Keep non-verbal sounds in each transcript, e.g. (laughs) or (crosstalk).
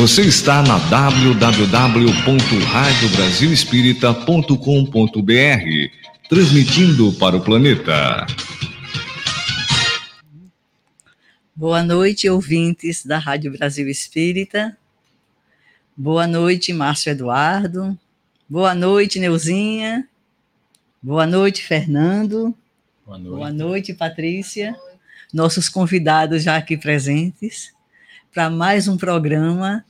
Você está na www.radiobrasilespírita.com.br, transmitindo para o planeta. Boa noite, ouvintes da Rádio Brasil Espírita. Boa noite, Márcio Eduardo. Boa noite, Neuzinha. Boa noite, Fernando. Boa noite, Boa noite Patrícia. Nossos convidados já aqui presentes para mais um programa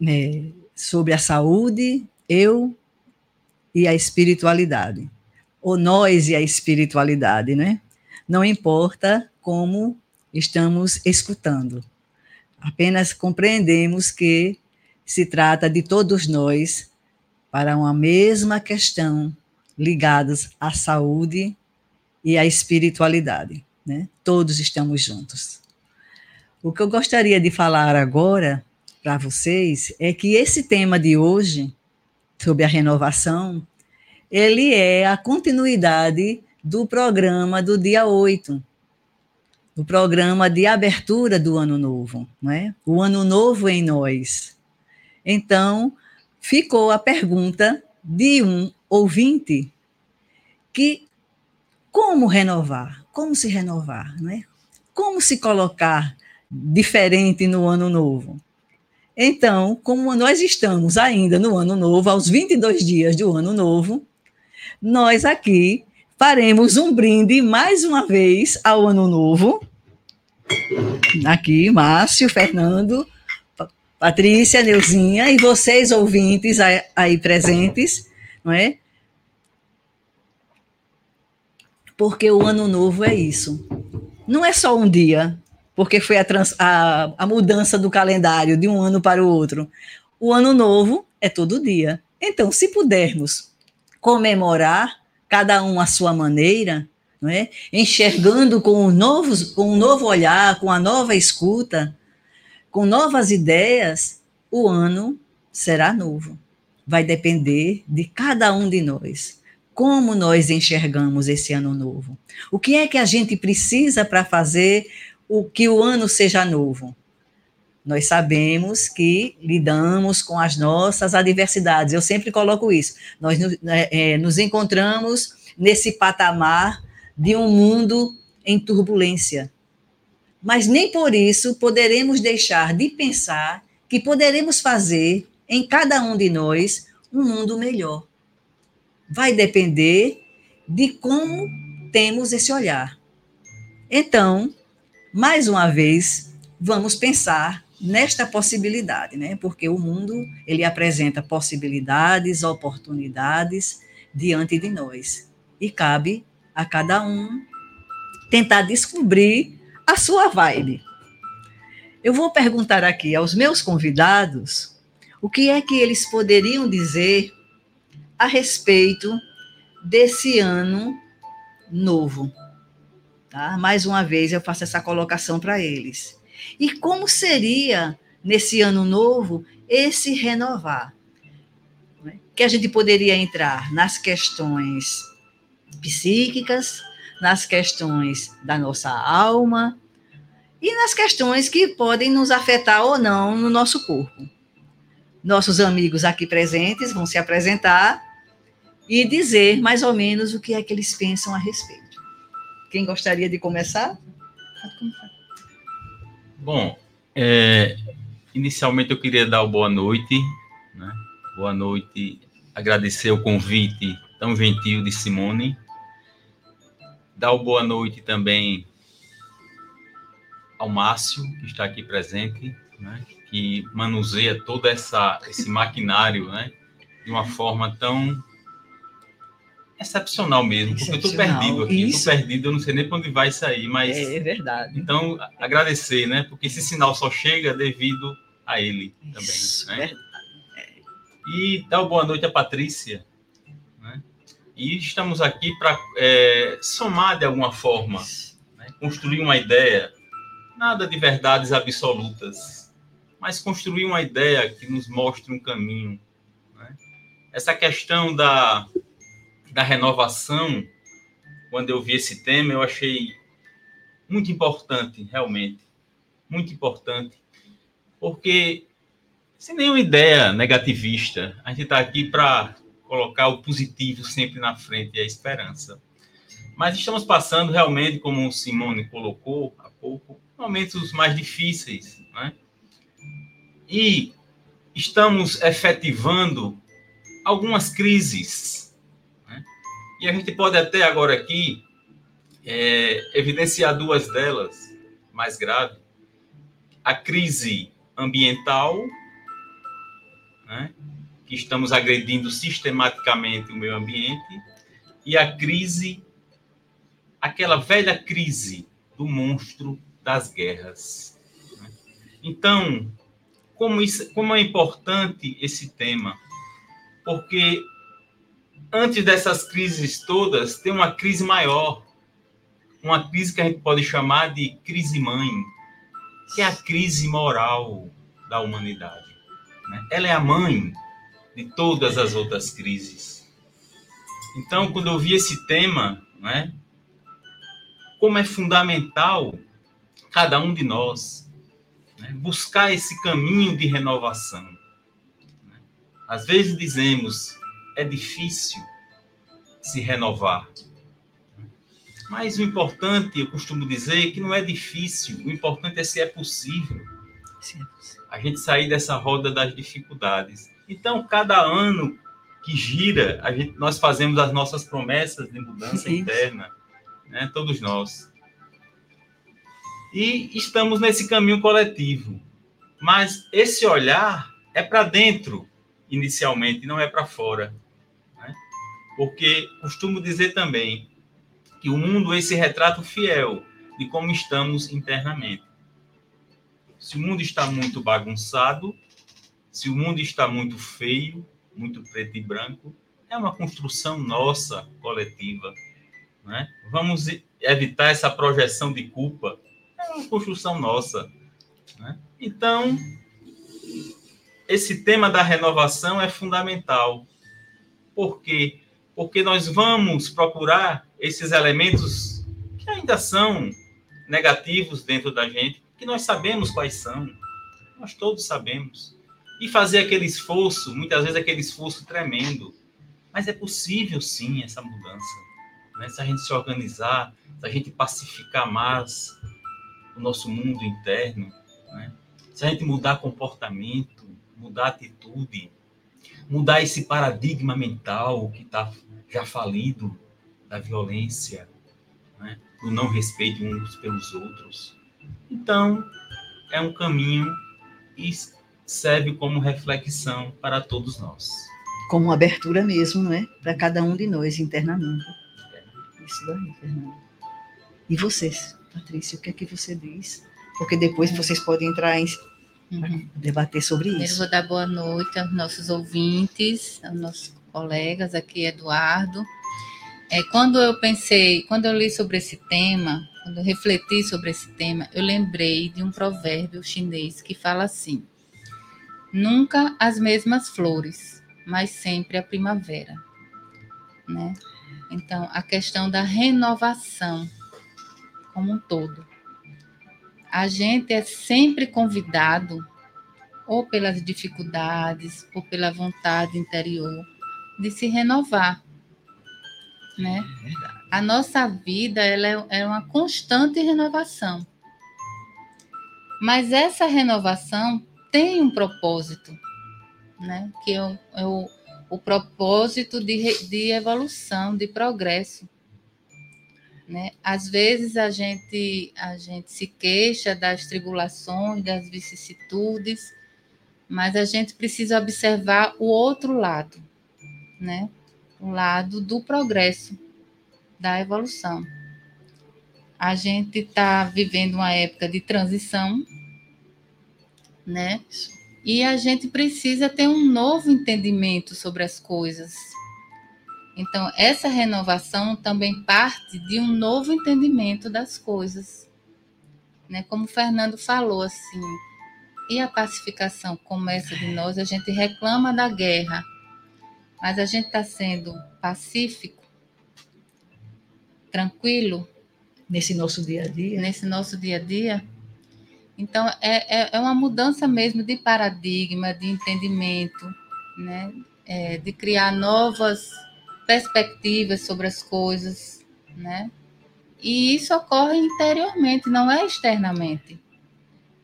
né, sobre a saúde, eu e a espiritualidade. Ou nós e a espiritualidade, né? Não importa como estamos escutando. Apenas compreendemos que se trata de todos nós para uma mesma questão ligados à saúde e à espiritualidade, né? Todos estamos juntos. O que eu gostaria de falar agora para vocês é que esse tema de hoje, sobre a renovação, ele é a continuidade do programa do dia 8, do programa de abertura do Ano Novo, não é? O Ano Novo em nós. Então, ficou a pergunta de um ouvinte que como renovar? Como se renovar, não é? Como se colocar diferente no ano novo. Então, como nós estamos ainda no ano novo, aos 22 dias do ano novo, nós aqui faremos um brinde mais uma vez ao ano novo. Aqui, Márcio, Fernando, Patrícia, Neuzinha e vocês ouvintes aí presentes, não é? Porque o ano novo é isso. Não é só um dia, porque foi a, trans, a, a mudança do calendário de um ano para o outro. O ano novo é todo dia. Então, se pudermos comemorar, cada um à sua maneira, não é? enxergando com, novos, com um novo olhar, com a nova escuta, com novas ideias, o ano será novo. Vai depender de cada um de nós. Como nós enxergamos esse ano novo? O que é que a gente precisa para fazer o que o ano seja novo. Nós sabemos que lidamos com as nossas adversidades. Eu sempre coloco isso. Nós é, nos encontramos nesse patamar de um mundo em turbulência. Mas nem por isso poderemos deixar de pensar que poderemos fazer em cada um de nós um mundo melhor. Vai depender de como temos esse olhar. Então, mais uma vez, vamos pensar nesta possibilidade, né? Porque o mundo ele apresenta possibilidades, oportunidades diante de nós e cabe a cada um tentar descobrir a sua vibe. Eu vou perguntar aqui aos meus convidados o que é que eles poderiam dizer a respeito desse ano novo. Tá? Mais uma vez eu faço essa colocação para eles. E como seria nesse ano novo esse renovar? Que a gente poderia entrar nas questões psíquicas, nas questões da nossa alma e nas questões que podem nos afetar ou não no nosso corpo. Nossos amigos aqui presentes vão se apresentar e dizer mais ou menos o que é que eles pensam a respeito. Quem gostaria de começar? Bom, é, inicialmente eu queria dar boa noite, né? boa noite, agradecer o convite tão gentil de Simone, dar boa noite também ao Márcio, que está aqui presente, né? que manuseia todo essa, esse maquinário né? de uma forma tão excepcional mesmo, porque eu estou perdido aqui, estou perdido, eu não sei nem para onde vai sair, mas... É, é, verdade. Então, agradecer, né, porque esse sinal só chega devido a ele também, Isso, né? E dar uma boa noite a Patrícia, né? E estamos aqui para é, somar de alguma forma, né? construir uma ideia, nada de verdades absolutas, mas construir uma ideia que nos mostre um caminho. Né? Essa questão da da renovação, quando eu vi esse tema, eu achei muito importante, realmente, muito importante, porque sem nenhuma ideia negativista, a gente está aqui para colocar o positivo sempre na frente e a esperança. Mas estamos passando realmente, como o Simone colocou há pouco, momentos mais difíceis, né? E estamos efetivando algumas crises. E a gente pode até agora aqui é, evidenciar duas delas mais graves. A crise ambiental, né? que estamos agredindo sistematicamente o meio ambiente, e a crise, aquela velha crise do monstro das guerras. Né? Então, como, isso, como é importante esse tema? Porque antes dessas crises todas, tem uma crise maior, uma crise que a gente pode chamar de crise mãe, que é a crise moral da humanidade. Né? Ela é a mãe de todas as outras crises. Então, quando eu vi esse tema, né, como é fundamental cada um de nós né, buscar esse caminho de renovação. Né? Às vezes dizemos, é difícil se renovar. Mas o importante, eu costumo dizer, é que não é difícil, o importante é se é possível. A gente sair dessa roda das dificuldades. Então, cada ano que gira, a gente, nós fazemos as nossas promessas de mudança interna, né? todos nós. E estamos nesse caminho coletivo. Mas esse olhar é para dentro, inicialmente, não é para fora. Porque costumo dizer também que o mundo é esse retrato fiel de como estamos internamente. Se o mundo está muito bagunçado, se o mundo está muito feio, muito preto e branco, é uma construção nossa, coletiva. Né? Vamos evitar essa projeção de culpa é uma construção nossa. Né? Então, esse tema da renovação é fundamental. Por quê? Porque nós vamos procurar esses elementos que ainda são negativos dentro da gente, que nós sabemos quais são. Nós todos sabemos. E fazer aquele esforço, muitas vezes aquele esforço tremendo. Mas é possível sim essa mudança. Né? Se a gente se organizar, se a gente pacificar mais, o nosso mundo interno, né? se a gente mudar comportamento, mudar atitude, mudar esse paradigma mental que está já falido da violência, né? do não respeito uns pelos outros. Então, é um caminho e serve como reflexão para todos nós. Como abertura mesmo, não é? Para cada um de nós internamente. Isso daí, Fernando. E vocês? Patrícia, o que é que você diz? Porque depois vocês podem entrar em uhum. debater sobre isso. Eu vou dar boa noite aos nossos ouvintes, aos nossos colegas aqui, Eduardo. É, quando eu pensei, quando eu li sobre esse tema, quando eu refleti sobre esse tema, eu lembrei de um provérbio chinês que fala assim: Nunca as mesmas flores, mas sempre a primavera. Né? Então, a questão da renovação como um todo. A gente é sempre convidado, ou pelas dificuldades, ou pela vontade interior, de se renovar. Né? É a nossa vida ela é, é uma constante renovação. Mas essa renovação tem um propósito, né? que é o, é o, o propósito de, de evolução, de progresso. Né? Às vezes a gente, a gente se queixa das tribulações, das vicissitudes, mas a gente precisa observar o outro lado, né? o lado do progresso, da evolução. A gente está vivendo uma época de transição, né? E a gente precisa ter um novo entendimento sobre as coisas, então, essa renovação também parte de um novo entendimento das coisas. Né? Como o Fernando falou, assim, e a pacificação começa de nós, a gente reclama da guerra, mas a gente está sendo pacífico, tranquilo. Nesse nosso dia a dia. Nesse nosso dia a dia. Então, é, é, é uma mudança mesmo de paradigma, de entendimento, né? É, de criar novas perspectivas sobre as coisas, né? E isso ocorre interiormente, não é externamente.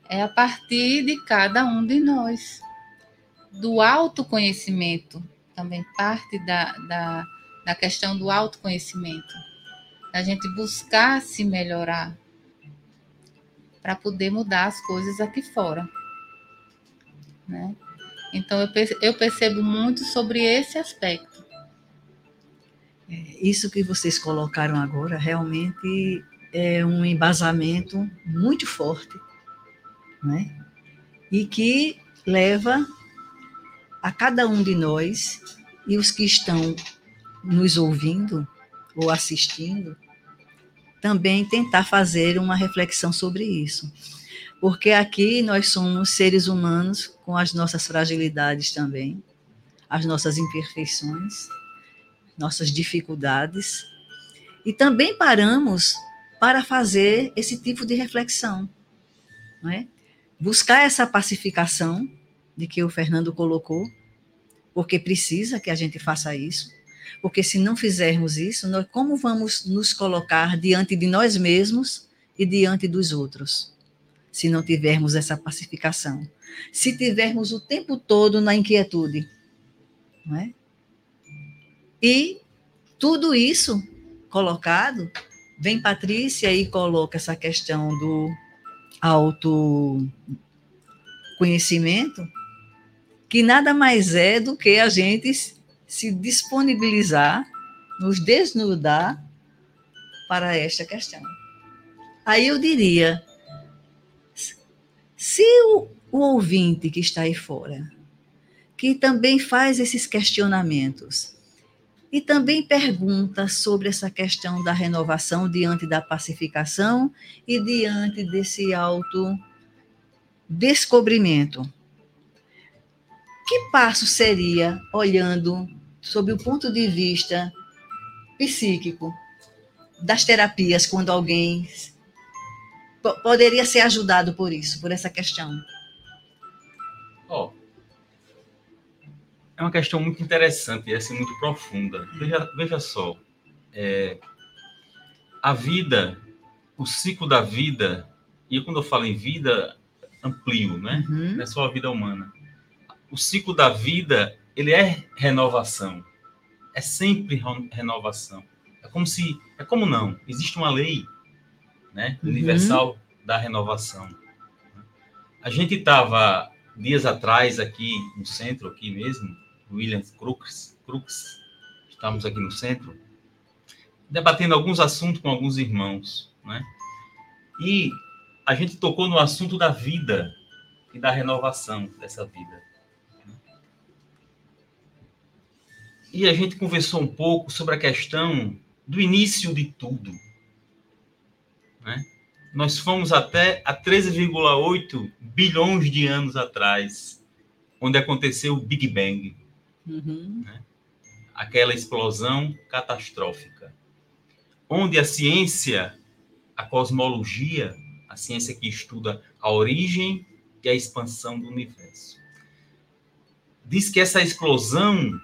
É a partir de cada um de nós. Do autoconhecimento, também parte da, da, da questão do autoconhecimento. Da gente buscar se melhorar para poder mudar as coisas aqui fora. Né? Então, eu percebo muito sobre esse aspecto. É, isso que vocês colocaram agora realmente é um embasamento muito forte, né? E que leva a cada um de nós e os que estão nos ouvindo ou assistindo também tentar fazer uma reflexão sobre isso. Porque aqui nós somos seres humanos com as nossas fragilidades também, as nossas imperfeições, nossas dificuldades, e também paramos para fazer esse tipo de reflexão, não é? Buscar essa pacificação de que o Fernando colocou, porque precisa que a gente faça isso, porque se não fizermos isso, nós, como vamos nos colocar diante de nós mesmos e diante dos outros? Se não tivermos essa pacificação, se tivermos o tempo todo na inquietude, não é? E tudo isso colocado, vem Patrícia e coloca essa questão do autoconhecimento, que nada mais é do que a gente se disponibilizar, nos desnudar para esta questão. Aí eu diria, se o, o ouvinte que está aí fora, que também faz esses questionamentos, e também pergunta sobre essa questão da renovação diante da pacificação e diante desse auto descobrimento. Que passo seria olhando sob o ponto de vista psíquico das terapias quando alguém poderia ser ajudado por isso, por essa questão? Oh, é uma questão muito interessante e assim, muito profunda. Veja, veja só, é, a vida, o ciclo da vida, e quando eu falo em vida, amplio, né? Uhum. Não é só a vida humana. O ciclo da vida, ele é renovação. É sempre renovação. É como se, é como não, existe uma lei, né, uhum. universal da renovação. A gente estava dias atrás aqui no centro, aqui mesmo, William Crooks, Crooks, estamos aqui no centro, debatendo alguns assuntos com alguns irmãos, né? E a gente tocou no assunto da vida e da renovação dessa vida. E a gente conversou um pouco sobre a questão do início de tudo. Né? Nós fomos até a 13,8 bilhões de anos atrás, onde aconteceu o Big Bang. Uhum. Né? Aquela explosão catastrófica. Onde a ciência, a cosmologia, a ciência que estuda a origem e a expansão do universo, diz que essa explosão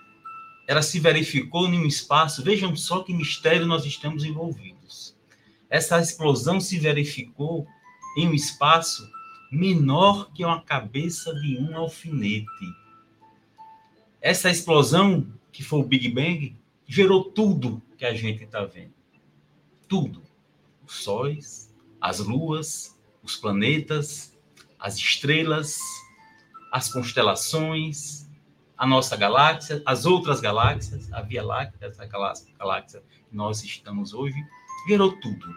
ela se verificou em um espaço, vejam só que mistério nós estamos envolvidos. Essa explosão se verificou em um espaço menor que uma cabeça de um alfinete. Essa explosão, que foi o Big Bang, gerou tudo que a gente está vendo. Tudo. Os sóis, as luas, os planetas, as estrelas, as constelações, a nossa galáxia, as outras galáxias, a Via Láctea, essa galáxia que nós estamos hoje, gerou tudo.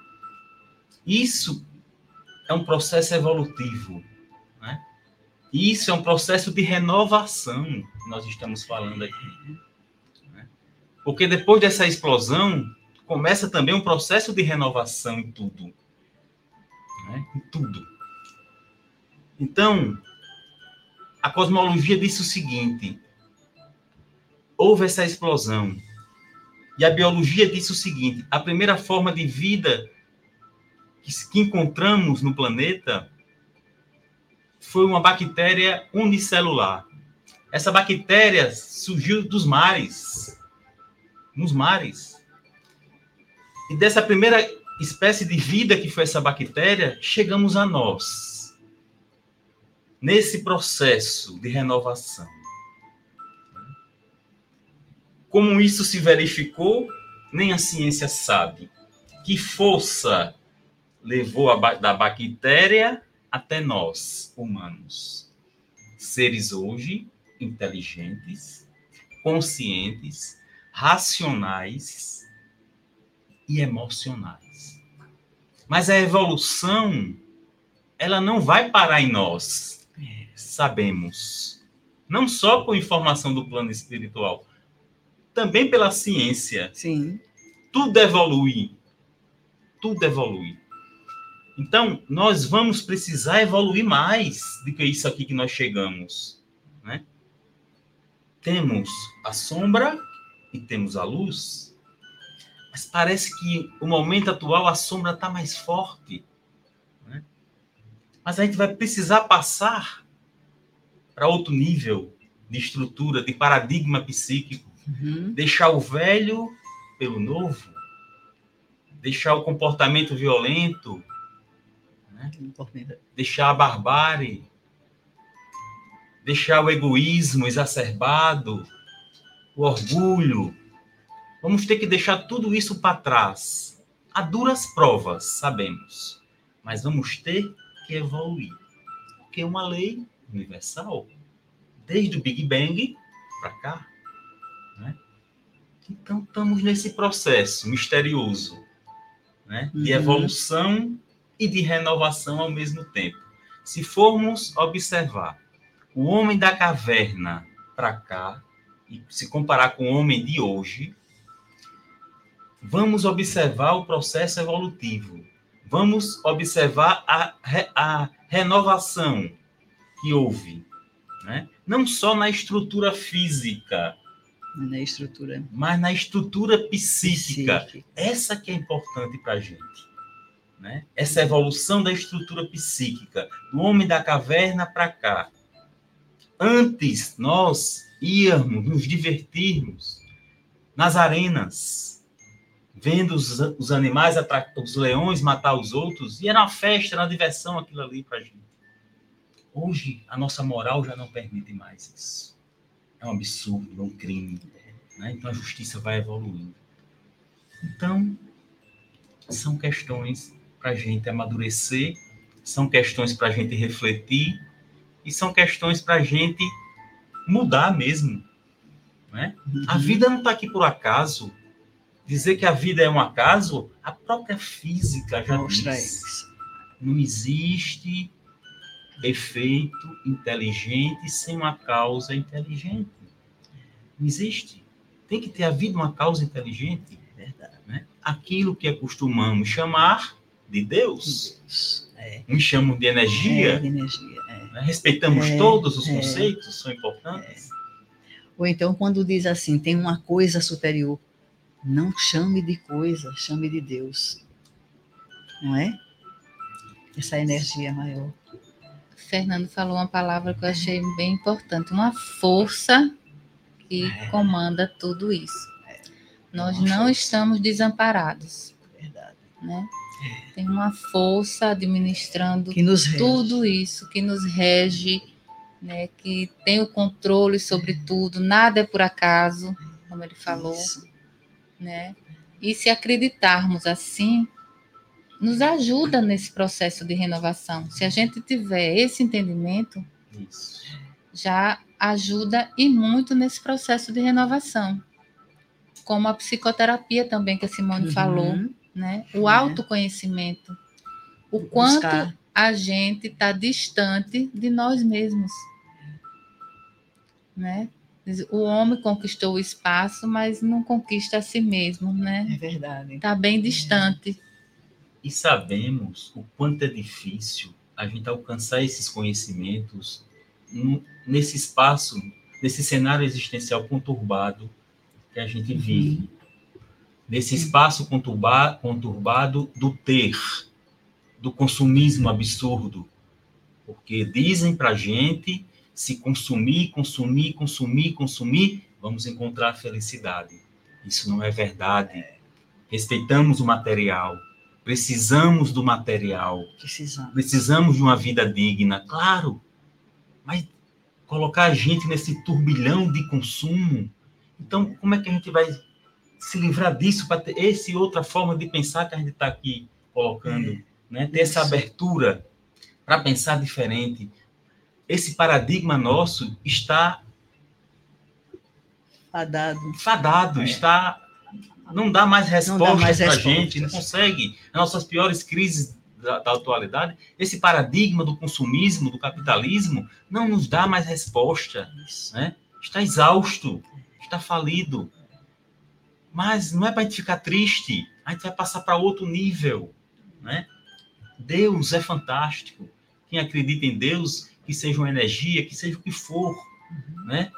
Isso é um processo evolutivo isso é um processo de renovação que nós estamos falando aqui. Né? Porque depois dessa explosão, começa também um processo de renovação em tudo. Né? Em tudo. Então, a cosmologia disse o seguinte: houve essa explosão. E a biologia disse o seguinte: a primeira forma de vida que, que encontramos no planeta foi uma bactéria unicelular. Essa bactéria surgiu dos mares, nos mares. E dessa primeira espécie de vida que foi essa bactéria, chegamos a nós. Nesse processo de renovação. Como isso se verificou, nem a ciência sabe. Que força levou a, da bactéria até nós, humanos? Seres hoje inteligentes, conscientes, racionais e emocionais. Mas a evolução, ela não vai parar em nós, sabemos. Não só por informação do plano espiritual, também pela ciência. Sim. Tudo evolui. Tudo evolui. Então, nós vamos precisar evoluir mais do que isso aqui que nós chegamos. Né? Temos a sombra e temos a luz. Mas parece que o momento atual a sombra está mais forte. Né? Mas a gente vai precisar passar para outro nível de estrutura, de paradigma psíquico Uhum. Deixar o velho pelo novo. Deixar o comportamento violento. Né? Deixar a barbárie. Deixar o egoísmo exacerbado. O orgulho. Vamos ter que deixar tudo isso para trás. Há duras provas, sabemos. Mas vamos ter que evoluir. Porque é uma lei universal. Desde o Big Bang para cá. Então, estamos nesse processo misterioso né, de uhum. evolução e de renovação ao mesmo tempo. Se formos observar o homem da caverna para cá, e se comparar com o homem de hoje, vamos observar o processo evolutivo. Vamos observar a, a renovação que houve. Né? Não só na estrutura física, na estrutura. Mas na estrutura psíquica. psíquica. Essa que é importante para a gente. Né? Essa evolução da estrutura psíquica, do homem da caverna para cá. Antes nós íamos nos divertirmos nas arenas, vendo os, os animais, os leões matar os outros, e era uma festa, era uma diversão aquilo ali para a gente. Hoje, a nossa moral já não permite mais isso é um absurdo, é um crime. Né? Então a justiça vai evoluindo. Então, são questões para a gente amadurecer, são questões para a gente refletir e são questões para a gente mudar mesmo. Né? A uhum. vida não está aqui por acaso. Dizer que a vida é um acaso, a própria física já Mostra diz. Isso. Não existe efeito inteligente sem uma causa inteligente. Não existe. Tem que ter havido uma causa inteligente. Verdade. Né? Aquilo que acostumamos chamar de Deus. Deus. É. Uns chamam de energia. É, de energia é. Né? Respeitamos é, todos os é. conceitos, são importantes. É. Ou então, quando diz assim, tem uma coisa superior, não chame de coisa, chame de Deus. Não é? Essa energia maior. Fernando falou uma palavra que eu achei bem importante, uma força que é. comanda tudo isso. É. Nós não estamos desamparados. Verdade. Né? Tem uma força administrando tudo isso, que nos rege, né? que tem o controle sobre tudo, nada é por acaso, como ele falou. Isso. Né? E se acreditarmos assim, nos ajuda nesse processo de renovação. Se a gente tiver esse entendimento, Isso. já ajuda e muito nesse processo de renovação. Como a psicoterapia também que a Simone uhum. falou, né? O é. autoconhecimento. O quanto Buscar. a gente está distante de nós mesmos. Né? O homem conquistou o espaço, mas não conquista a si mesmo, né? É verdade. Está bem distante. E sabemos o quanto é difícil a gente alcançar esses conhecimentos nesse espaço, nesse cenário existencial conturbado que a gente vive. Nesse espaço conturba, conturbado do ter, do consumismo absurdo, Porque dizem para a gente se consumir, consumir, consumir, consumir, vamos encontrar felicidade. Isso não é verdade. Respeitamos o material, precisamos do material, Precisamos. precisamos de uma vida digna, claro, mas colocar a gente nesse turbilhão de consumo, então como é que a gente vai se livrar disso para ter essa outra forma de pensar que a gente está aqui colocando, É, né? Ter essa isso. abertura para pensar diferente. Esse paradigma nosso está Fadado. fadado, É. está não dá mais respostas mais para a gente, não consegue. Nas nossas piores crises da, da atualidade, esse paradigma do consumismo, do capitalismo, não nos dá mais resposta. Né? Está exausto, está falido. Mas não é para a gente ficar triste, a gente vai passar para outro nível, né? Deus é fantástico. Quem acredita em Deus, que seja uma energia, que seja o que for, né?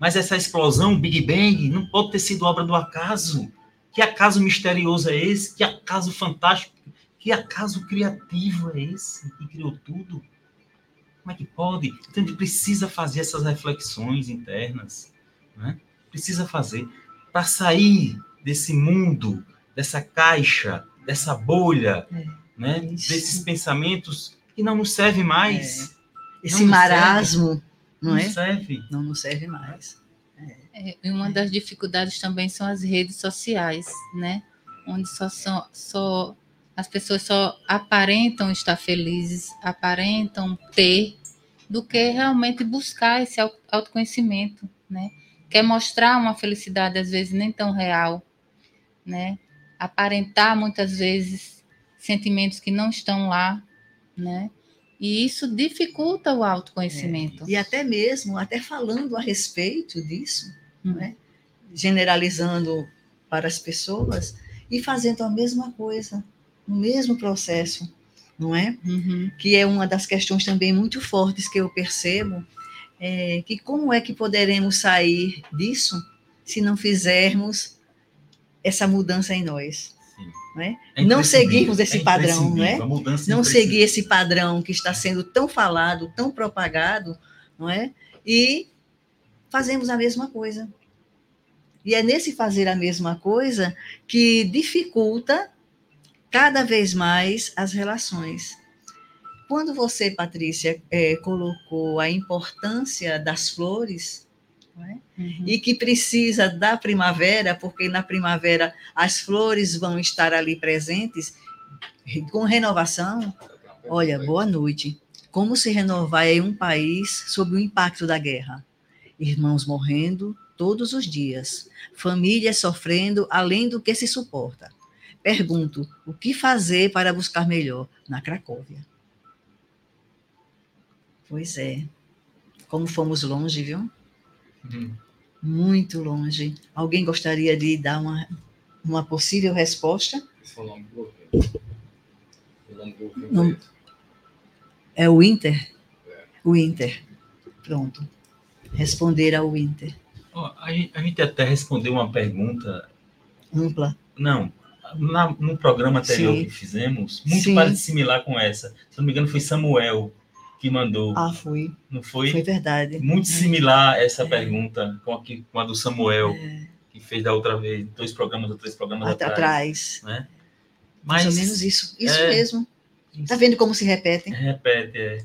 Mas essa explosão, Big Bang, não pode ter sido obra do acaso. Que acaso misterioso é esse? Que acaso fantástico? Que acaso criativo é esse que criou tudo? Como é que pode? Então a gente precisa fazer essas reflexões internas, né? Precisa fazer para sair desse mundo, dessa caixa, dessa bolha, É, né? isso. Desses pensamentos que não nos servem mais. Esse Não marasmo, não é? serve. Não nos serve mais. É, e uma das dificuldades também são as redes sociais, né? Onde só são, só as pessoas só aparentam estar felizes, aparentam ter, do que realmente buscar esse au- autoconhecimento, né? Quer mostrar uma felicidade às vezes nem tão real, né? Aparentar muitas vezes sentimentos que não estão lá, né? E isso dificulta o autoconhecimento. E até mesmo, até falando a respeito disso, Hum. não é? generalizando para as pessoas e fazendo a mesma coisa, o mesmo processo, não é? Uhum. Que é uma das questões também muito fortes que eu percebo, é que como é que poderemos sair disso se não fizermos essa mudança em nós? Não, é? Não seguirmos esse é padrão, não é? a mudança não seguir esse padrão que está sendo tão falado, tão propagado, não é? E fazemos a mesma coisa. E é nesse fazer a mesma coisa que dificulta cada vez mais as relações. Quando você, Patrícia, eh, colocou a importância das flores, é? Uhum. e que precisa da primavera, porque na primavera as flores vão estar ali presentes com renovação. Olha, boa noite. Como se renovar em um país sob o impacto da guerra? Irmãos morrendo todos os dias, famílias sofrendo além do que se suporta. Pergunto, o que fazer para buscar melhor na Cracóvia? Pois é. Como fomos longe, viu? Uhum. Muito longe. Alguém gostaria de dar uma, uma possível resposta? Governo Não. É o Inter? O Inter. Pronto. Responder ao Inter. Ó, a, gente, a gente até respondeu uma pergunta, Ampla. não, na- no programa anterior Sim. que fizemos, muito Sim. similar com essa. Se não me engano, foi Samuel que mandou, Ah, foi. não foi? Foi verdade. Muito similar essa pergunta com a, que- com a do Samuel, É, que fez da outra vez, dois programas ou três programas at- atrás. atrás. Mas, Mais ou menos isso. Isso é. mesmo. Tá vendo como se repetem? repete, é.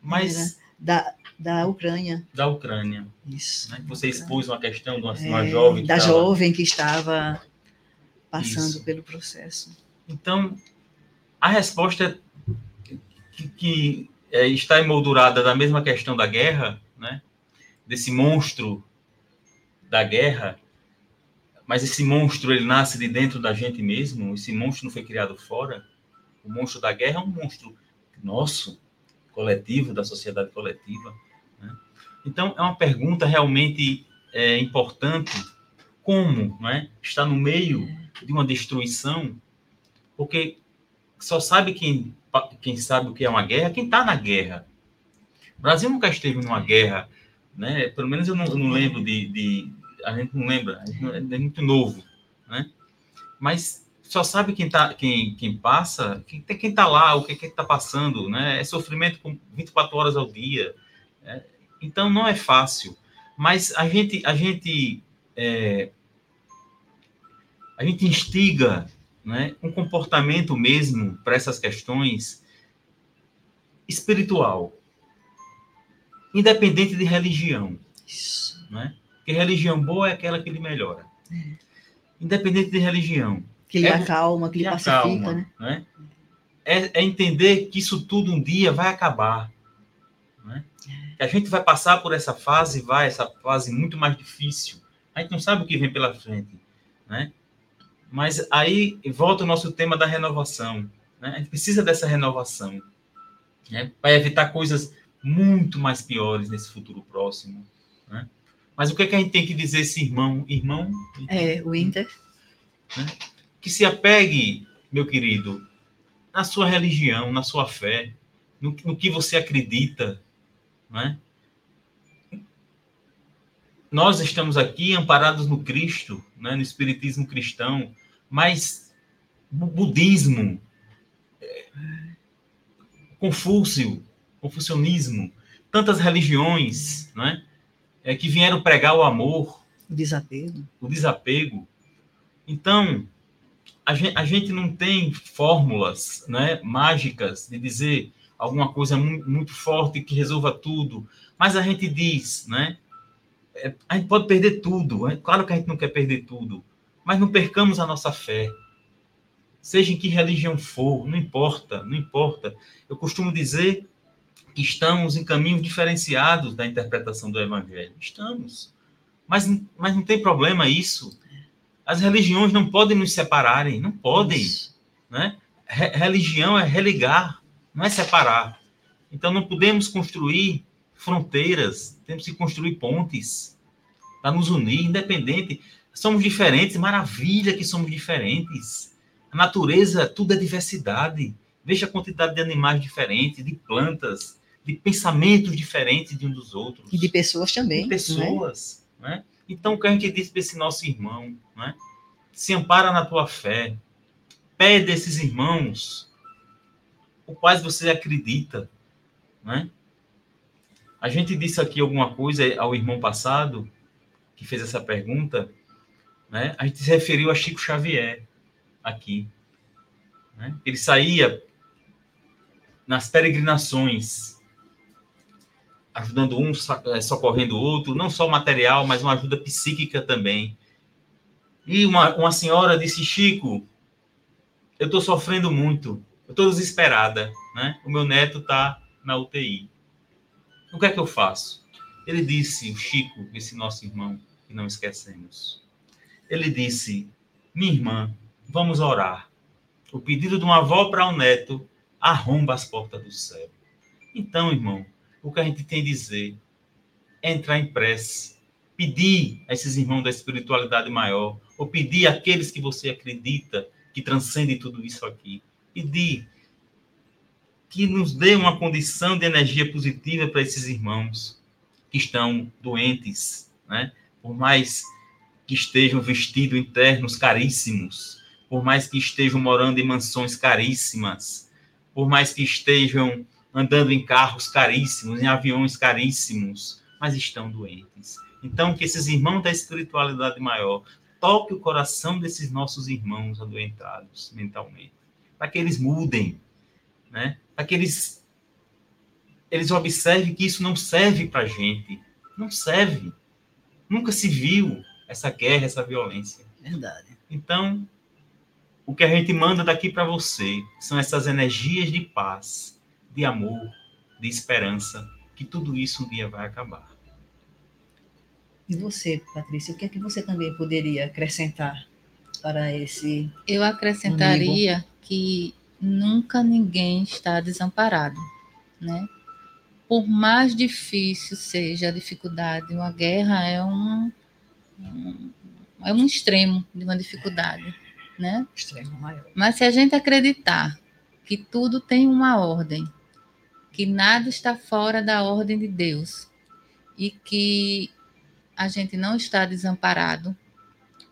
Mas Da, da Ucrânia. da Ucrânia, Isso. né? Você expôs uma questão de uma, É, uma jovem que da jovem que estava passando Isso. pelo processo. Então, a resposta é que, que, é, está emoldurada da mesma questão da guerra, né? desse monstro da guerra, mas esse monstro ele nasce de dentro da gente mesmo, esse monstro não foi criado fora. O monstro da guerra é um monstro nosso, coletivo, da sociedade coletiva. né? Então, é uma pergunta realmente é, importante, como né? está no meio de uma destruição, porque só sabe quem, quem sabe o que é uma guerra, quem está na guerra. O Brasil nunca esteve numa guerra, né? Pelo menos eu não, eu não lembro de, de- A gente não lembra, gente é muito novo, né? Mas só sabe quem, tá, quem, quem passa, quem, quem tá lá, o que está passando, né? É sofrimento com 24 horas ao dia. É, então não é fácil. Mas a gente, a gente, é, a gente instiga né, um comportamento mesmo para essas questões espiritual, independente de religião. Isso. Né? Porque religião boa é aquela que lhe melhora. Independente de religião. Que lhe É, acalma, que lhe pacifica, acalma, né? né? É, é entender que isso tudo um dia vai acabar. Né? Que a gente vai passar por essa fase, vai, essa fase muito mais difícil. A gente não sabe o que vem pela frente. Né? Mas aí volta o nosso tema da renovação. Né? A gente precisa dessa renovação né? para evitar coisas muito mais piores nesse futuro próximo. Né? Mas o que, é que a gente tem que dizer esse irmão? Irmão, É, o Inter. que se apegue, meu querido, na sua religião, na sua fé, no, no que você acredita, né? Nós estamos aqui amparados no Cristo, né, no Espiritismo cristão, mas o budismo, é, Confúcio, confucionismo, tantas religiões, né, é, que vieram pregar o amor, O desapego. o desapego. Então, a gente, a gente não tem fórmulas né, mágicas de dizer alguma coisa mu- muito forte que resolva tudo, mas a gente diz, né? É, a gente pode perder tudo, é claro que a gente não quer perder tudo, mas não percamos a nossa fé. Seja em que religião for, não importa, não importa. Eu costumo dizer que estamos em caminhos diferenciados da interpretação do Evangelho. Estamos. Mas, mas não tem problema isso. As religiões não podem nos separarem, não podem. Isso. Né? Re- religião é religar, não é separar. Então não podemos construir fronteiras, temos que construir pontes para nos unir, independente. Somos diferentes, maravilha que somos diferentes. A natureza, tudo é diversidade. Veja a quantidade de animais diferentes, de plantas, de pensamentos diferentes de um dos outros E de pessoas também. de né? pessoas, né? Então, o que a gente diz para esse nosso irmão, né? Se ampara na tua fé, pede a esses irmãos o quais você acredita, né? A gente disse aqui alguma coisa ao irmão passado que fez essa pergunta, né? A gente se referiu a Chico Xavier aqui, né? Ele saía nas peregrinações ajudando um, eh, socorrendo o outro, não só material, mas uma ajuda psíquica também. E uma, uma senhora disse, Chico, eu estou sofrendo muito, eu estou desesperada, né? O meu neto está na UTI. O que é que eu faço? Ele disse, o Chico, esse nosso irmão, que não esquecemos. Ele disse, minha irmã, vamos orar. O pedido de uma avó para o neto arromba as portas do céu. Então, irmão, o que a gente tem a dizer é entrar em prece, pedir a esses irmãos da espiritualidade maior, ou pedir àqueles que você acredita que transcendem tudo isso aqui, pedir que nos dê uma condição de energia positiva para esses irmãos que estão doentes, né? Por mais que estejam vestidos em ternos caríssimos, por mais que estejam morando em mansões caríssimas, por mais que estejam andando em carros caríssimos, em aviões caríssimos, mas estão doentes. Então, que esses irmãos da espiritualidade maior toquem o coração desses nossos irmãos adoentados mentalmente, para que eles mudem, né? Para que eles, eles observem que isso não serve para a gente, não serve. Nunca se viu essa guerra, essa violência. Verdade. Então, o que a gente manda daqui para você são essas energias de paz, de amor, de esperança, que tudo isso um dia vai acabar. E você, Patrícia, o que é que você também poderia acrescentar para esse. Eu acrescentaria que nunca ninguém está desamparado, né? Por mais difícil seja a dificuldade, uma guerra é um, um- é um extremo de uma dificuldade, né? extremo maior? Mas se a gente acreditar que tudo tem uma ordem, que nada está fora da ordem de Deus e que a gente não está desamparado,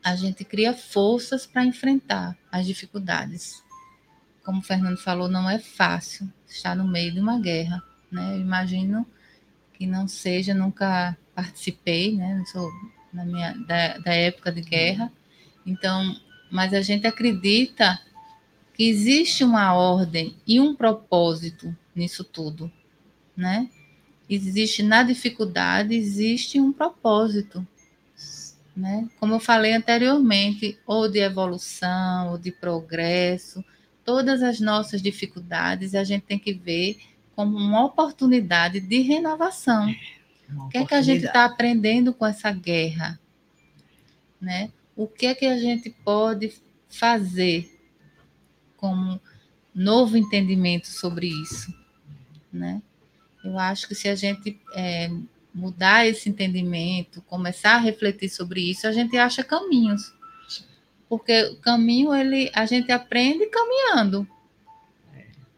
a gente cria forças para enfrentar as dificuldades. Como o Fernando falou, não é fácil estar no meio de uma guerra, né? Eu imagino que não seja, nunca participei, né? Não sou na minha da, da época de guerra, então, mas a gente acredita que existe uma ordem e um propósito nisso tudo, né? Existe na dificuldade, existe um propósito, né? Como eu falei anteriormente, ou de evolução, ou de progresso, todas as nossas dificuldades a gente tem que ver como uma oportunidade de renovação. o que é que a gente está aprendendo com essa guerra? Né? O que é que a gente pode fazer como novo entendimento sobre isso? Né? Eu acho que se a gente é, mudar esse entendimento, começar a refletir sobre isso, a gente acha caminhos. Porque o caminho, ele, a gente aprende caminhando.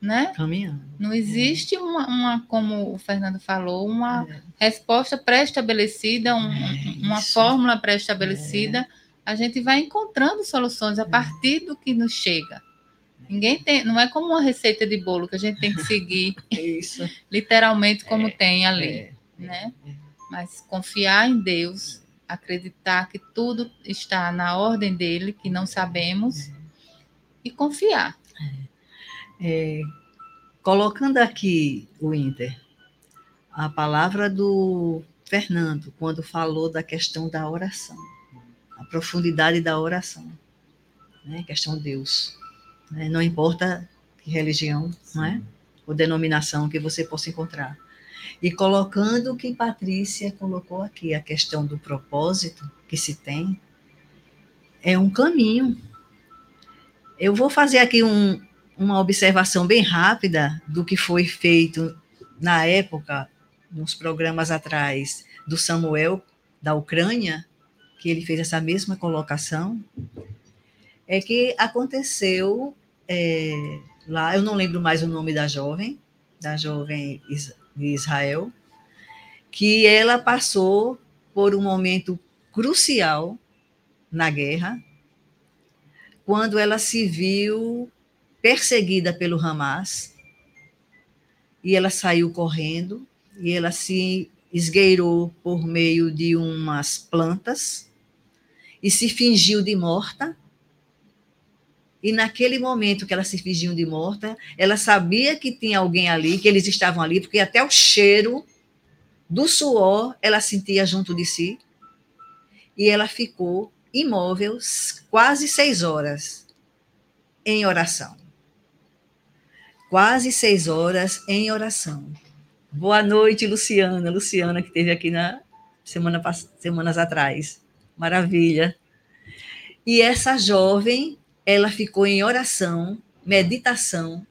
Né? Caminhando. Não existe uma, uma como o Fernando falou, uma é. resposta pré-estabelecida, um, é uma fórmula pré-estabelecida. É. A gente vai encontrando soluções a partir do que nos chega. Ninguém tem, não é como uma receita de bolo que a gente tem que seguir (laughs) Isso. (laughs) literalmente como é, tem ali. É né? Mas confiar em Deus, acreditar que tudo está na ordem dele, que não sabemos, e confiar. É, colocando aqui o Inter, a palavra do Fernando, quando falou da questão da oração, a profundidade da oração, né? questão de Deus. Né? Não importa que religião, não é? Ou denominação que você possa encontrar e colocando o que Patrícia colocou aqui, a questão do propósito que se tem, é um caminho. Eu vou fazer aqui um, uma observação bem rápida do que foi feito na época, nos programas atrás, do Samuel, da Ucrânia, que ele fez essa mesma colocação, é que aconteceu é, lá, eu não lembro mais o nome da jovem, da jovem de Israel, que ela passou por um momento crucial na guerra, quando ela se viu perseguida pelo Hamas, e ela saiu correndo, e ela se esgueirou por meio de umas plantas, e se fingiu de morta, e naquele momento que ela se fingiu de morta, ela sabia que tinha alguém ali, que eles estavam ali, porque até o cheiro do suor ela sentia junto de si. E ela ficou imóvel quase seis horas em oração. Quase seis horas em oração. Boa noite, Luciana. Luciana, que esteve aqui na semana, semanas atrás. Maravilha. E essa jovem ela ficou em oração, meditação,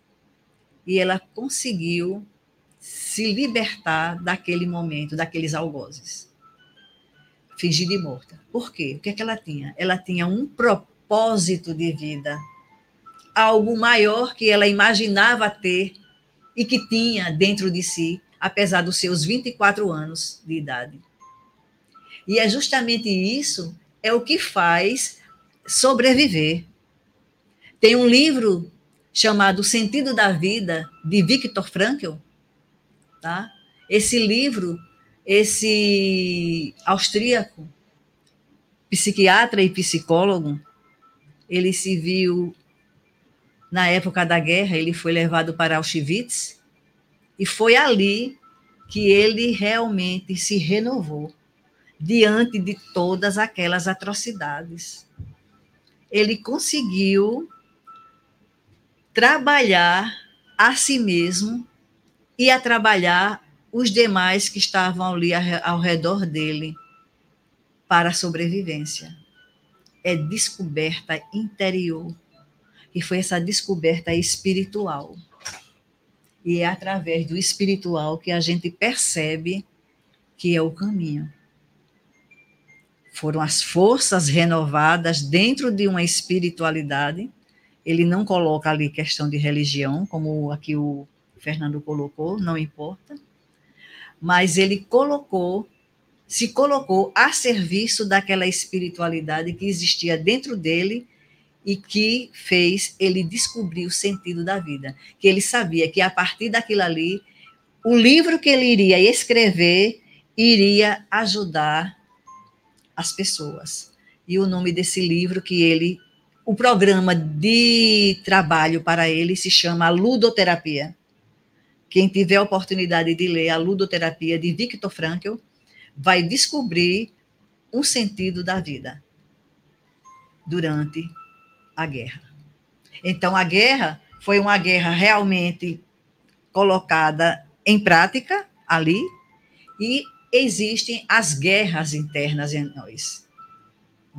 e ela conseguiu se libertar daquele momento, daqueles algozes. Fingir de morta. Por quê? O que é que ela tinha? Ela tinha um propósito de vida, algo maior que ela imaginava ter e que tinha dentro de si, apesar dos seus 24 anos de idade. E é justamente isso é o que faz sobreviver. Tem um livro chamado O Sentido da Vida, de Viktor Frankl. Tá? Esse livro, esse austríaco, psiquiatra e psicólogo, ele se viu na época da guerra, ele foi levado para Auschwitz e foi ali que ele realmente se renovou diante de todas aquelas atrocidades. Ele conseguiu trabalhar a si mesmo e a trabalhar os demais que estavam ali ao redor dele para a sobrevivência. É descoberta interior. E foi essa descoberta espiritual. E é através do espiritual que a gente percebe que é o caminho. Foram as forças renovadas dentro de uma espiritualidade ele não coloca ali questão de religião, como aqui o Fernando colocou, não importa, mas ele colocou se colocou a serviço daquela espiritualidade que existia dentro dele e que fez ele descobrir o sentido da vida. Que ele sabia que a partir daquilo ali, o livro que ele iria escrever iria ajudar as pessoas. E o nome desse livro que ele, o programa de trabalho para ele se chama Ludoterapia. Quem tiver a oportunidade de ler a Ludoterapia de Viktor Frankl, vai descobrir um sentido da vida durante a guerra. Então, a guerra foi uma guerra realmente colocada em prática ali, e existem as guerras internas em nós,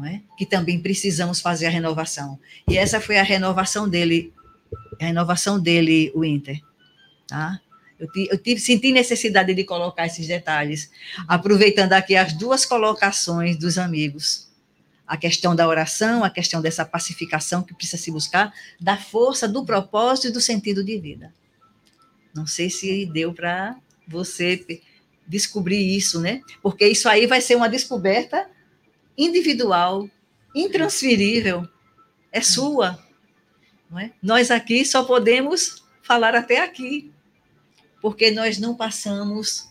é? que também precisamos fazer a renovação. E essa foi a renovação dele, a renovação dele, Winter. Tá? Eu, eu tive, senti necessidade de colocar esses detalhes, aproveitando aqui as duas colocações dos amigos. A questão da oração, a questão dessa pacificação que precisa se buscar, da força, do propósito e do sentido de vida. Não sei se deu para você descobrir isso, né? Porque isso aí vai ser uma descoberta individual, intransferível, é sua. Não é? Nós aqui só podemos falar até aqui porque nós não passamos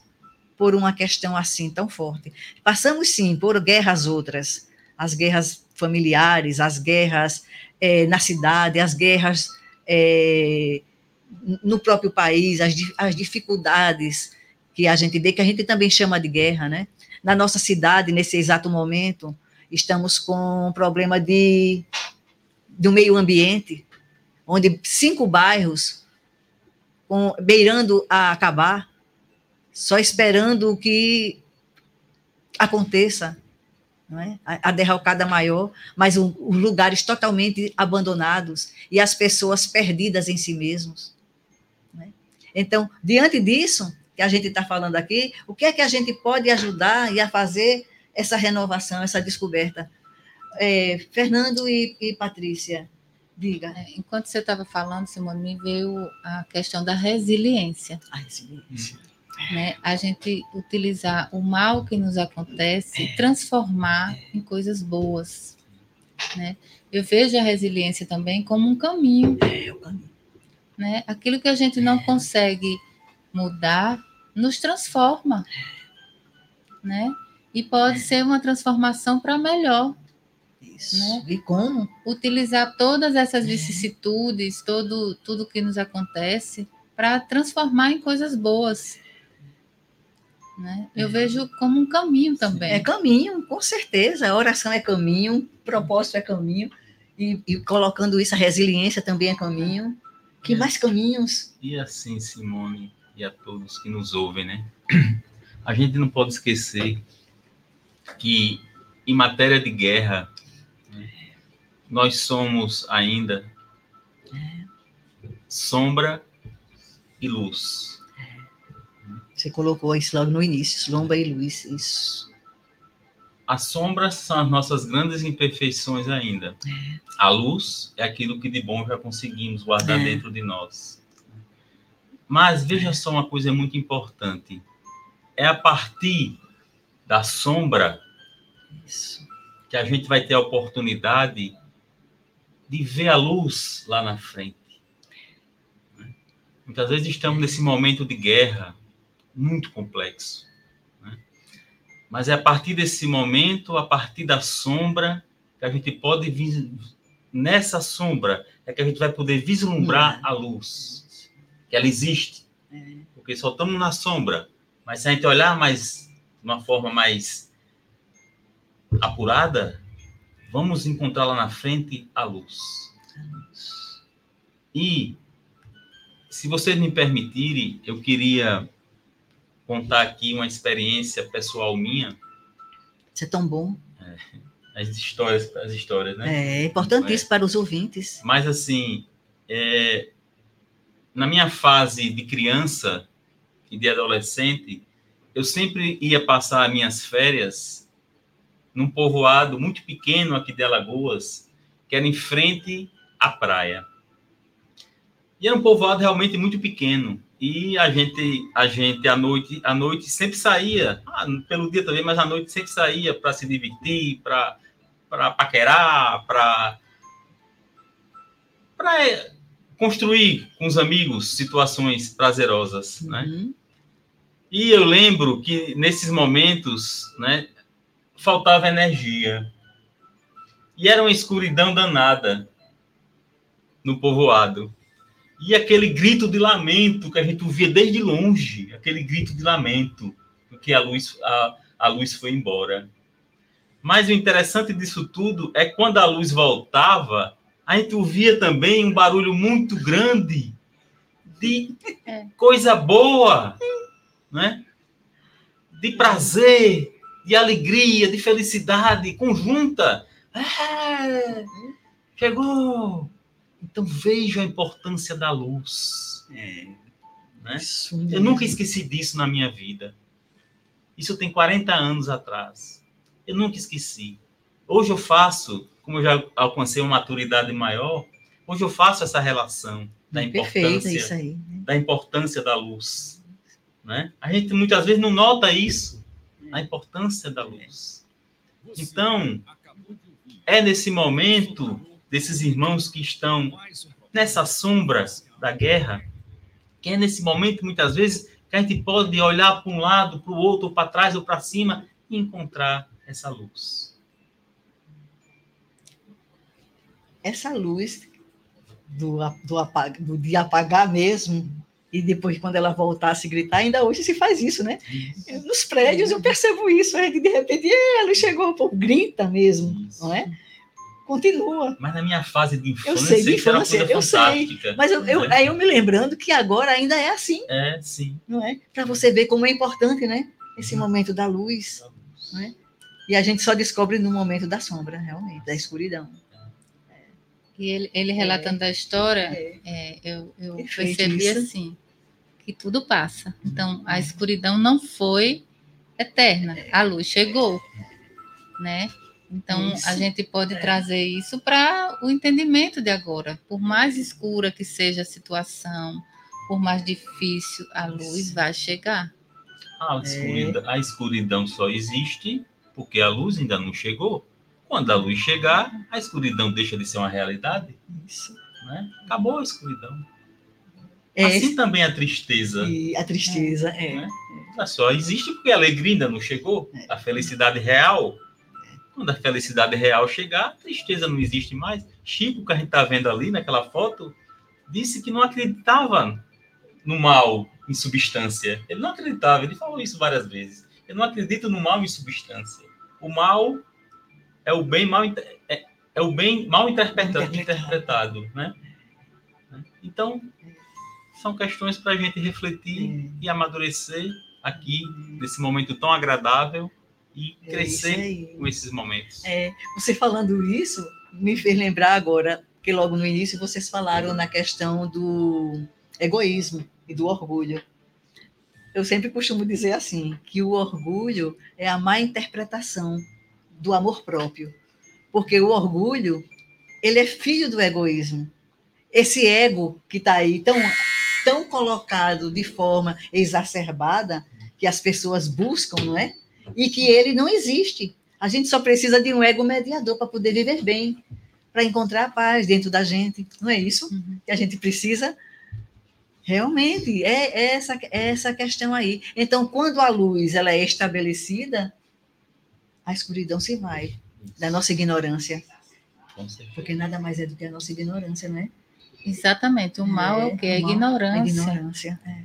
por uma questão assim tão forte. Passamos sim por guerras outras, as guerras familiares, as guerras é, na cidade, as guerras é, no próprio país, as, as dificuldades que a gente vê, que a gente também chama de guerra, né? Na nossa cidade, nesse exato momento, estamos com um problema de do meio ambiente, onde cinco bairros com, beirando a acabar, só esperando que aconteça, é? a, a derrocada maior, mas os lugares totalmente abandonados e as pessoas perdidas em si mesmos. É? Então, diante disso que a gente está falando aqui, o que é que a gente pode ajudar e a fazer essa renovação, essa descoberta? É, Fernando e, e Patrícia, Diga. É, enquanto você estava falando, Simone, me veio a questão da resiliência. A resiliência. Né? A gente utilizar o mal que nos acontece e transformar em coisas boas. Né? Eu vejo a resiliência também como um caminho. É, o caminho. Né? Aquilo que a gente não consegue mudar nos transforma. Né? E pode ser uma transformação para melhor. Isso. Né? E como? Utilizar todas essas vicissitudes, todo, tudo que nos acontece, para transformar em coisas boas. Né? Eu é. vejo como um caminho também. É caminho, com certeza. A oração é caminho, propósito é caminho, e, e colocando isso, a resiliência também é caminho. Que mais caminhos? E assim, Simone, e a todos que nos ouvem, né? A gente não pode esquecer que, em matéria de guerra, nós somos ainda sombra e luz. Você colocou isso logo no início, sombra e luz, isso. As sombras são as nossas grandes imperfeições ainda. É. A luz é aquilo que de bom já conseguimos guardar é. dentro de nós. Mas veja só uma coisa muito importante. É a partir da sombra que a gente vai ter a oportunidade de ver a luz lá na frente. Muitas vezes estamos nesse momento de guerra muito complexo. Né? Mas é a partir desse momento, a partir da sombra, que a gente pode vir. Nessa sombra é que a gente vai poder vislumbrar a luz, que ela existe. Porque só estamos na sombra. Mas se a gente olhar mais, de uma forma mais apurada, vamos encontrar lá na frente a luz. E, se vocês me permitirem, eu queria contar aqui uma experiência pessoal minha. Isso é tão bom. É, as histórias, as histórias, né? É importantíssimo é. para os ouvintes. Mas, assim, é, na minha fase de criança e de adolescente, eu sempre ia passar minhas férias num povoado muito pequeno aqui de Alagoas, que era em frente à praia. E era um povoado realmente muito pequeno. E a gente, a gente à noite, à noite sempre saía, ah, pelo dia também, mas à noite sempre saía para se divertir, para para paquerar, para para construir com os amigos situações prazerosas, né? Uhum. E eu lembro que nesses momentos, né, faltava energia. E era uma escuridão danada no povoado. E aquele grito de lamento que a gente ouvia desde longe, aquele grito de lamento, porque a luz, a, a luz foi embora. Mas o interessante disso tudo é quando a luz voltava, a gente ouvia também um barulho muito grande de É. coisa boa, né? de prazer, de alegria, de felicidade conjunta. É, chegou! Então veja a importância da luz. Né? Isso Eu nunca esqueci disso na minha vida. Isso tem 40 anos atrás. Eu nunca esqueci. Hoje eu faço, como eu já alcancei uma maturidade maior, hoje eu faço essa relação da importância, aí. né? da importância da luz. Né? A gente muitas vezes não nota isso, a importância da luz. Então, é nesse momento desses irmãos que estão nessas sombras da guerra, que é nesse momento, muitas vezes, que a gente pode olhar para um lado, para o outro, para trás ou para cima e encontrar essa luz. Essa luz do, do, apag, do de apagar mesmo, e depois, quando ela voltar a se gritar, ainda hoje se faz isso, né? Nos prédios eu percebo isso, gente de repente, "Ê, a luz chegou, pô, grita mesmo, Isso. não é? Continua. Mas na minha fase de infância, Eu sei, de isso infância, eu sei. Mas eu, eu- né? aí eu me lembrando que agora ainda é assim, É, sim. não é? Para você ver como é importante, né? Esse momento da luz. Né? E a gente só descobre no momento da sombra, realmente, da escuridão. E ele, ele relatando a história, É. é, eu, eu percebi isso. assim, que tudo passa. Então, a escuridão não foi eterna, a luz chegou, né? Então, Isso. a gente pode É. trazer isso para o entendimento de agora. Por mais escura que seja a situação, por mais difícil, a luz Isso. vai chegar. A escuridão, a escuridão só existe porque a luz ainda não chegou. Quando a luz chegar, a escuridão deixa de ser uma realidade. Isso. Né? Acabou a escuridão. É, Assim também a tristeza. e a tristeza, é. né? Ela só existe porque a alegria ainda não chegou. A felicidade real. Quando a felicidade real chegar, a tristeza não existe mais. Chico, que a gente está vendo ali naquela foto, disse que não acreditava no mal em substância. Ele não acreditava, ele falou isso várias vezes. Eu não acredito no mal em substância. O mal é o bem mal é, é o bem mal interpretado, Interpretado. né? Então, são questões para a gente refletir e amadurecer aqui nesse momento tão agradável e É crescer aí. com esses momentos. É, você falando isso me fez lembrar agora que logo no início vocês falaram na questão do egoísmo e do orgulho. Eu sempre costumo dizer assim, que o orgulho é a má interpretação do amor próprio. Porque o orgulho, ele é filho do egoísmo. Esse ego que está aí tão, tão colocado de forma exacerbada que as pessoas buscam, não é? E que ele não existe. A gente só precisa de um ego mediador para poder viver bem, para encontrar a paz dentro da gente. Não é isso Uhum. que a gente precisa? Realmente, é, é essa, é essa questão aí. Então, quando a luz ela é estabelecida, a escuridão se vai da nossa ignorância, porque nada mais é do que a nossa ignorância, não é? Exatamente, o mal é, o quê? A o mal, ignorância. A ignorância. É.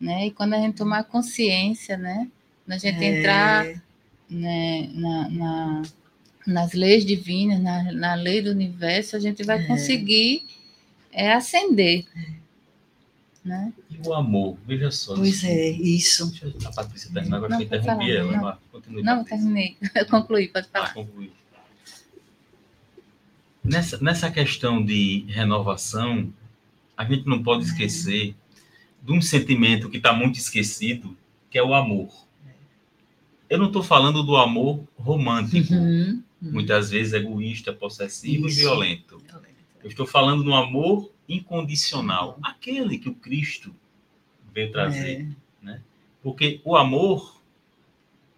né? E quando a gente tomar consciência, né? Quando a gente É, entrar né, na, na- nas leis divinas, na, na lei do universo, a gente vai É. conseguir é, ascender. Né? O amor, veja só. Pois é, isso. Deixa eu- a Patrícia terminar, agora Não, que eu interrompi falar, ela. não. Continue, Não, terminei. (laughs) Eu concluí, pode Ah, falar. concluí. Nessa, nessa questão de renovação, a gente não pode esquecer de um sentimento que está muito esquecido, que é o amor. Eu não estou falando do amor romântico, Uhum. muitas vezes egoísta, possessivo Isso. e violento. Eu estou falando do amor incondicional, aquele que o Cristo veio trazer. É. Né? Porque o amor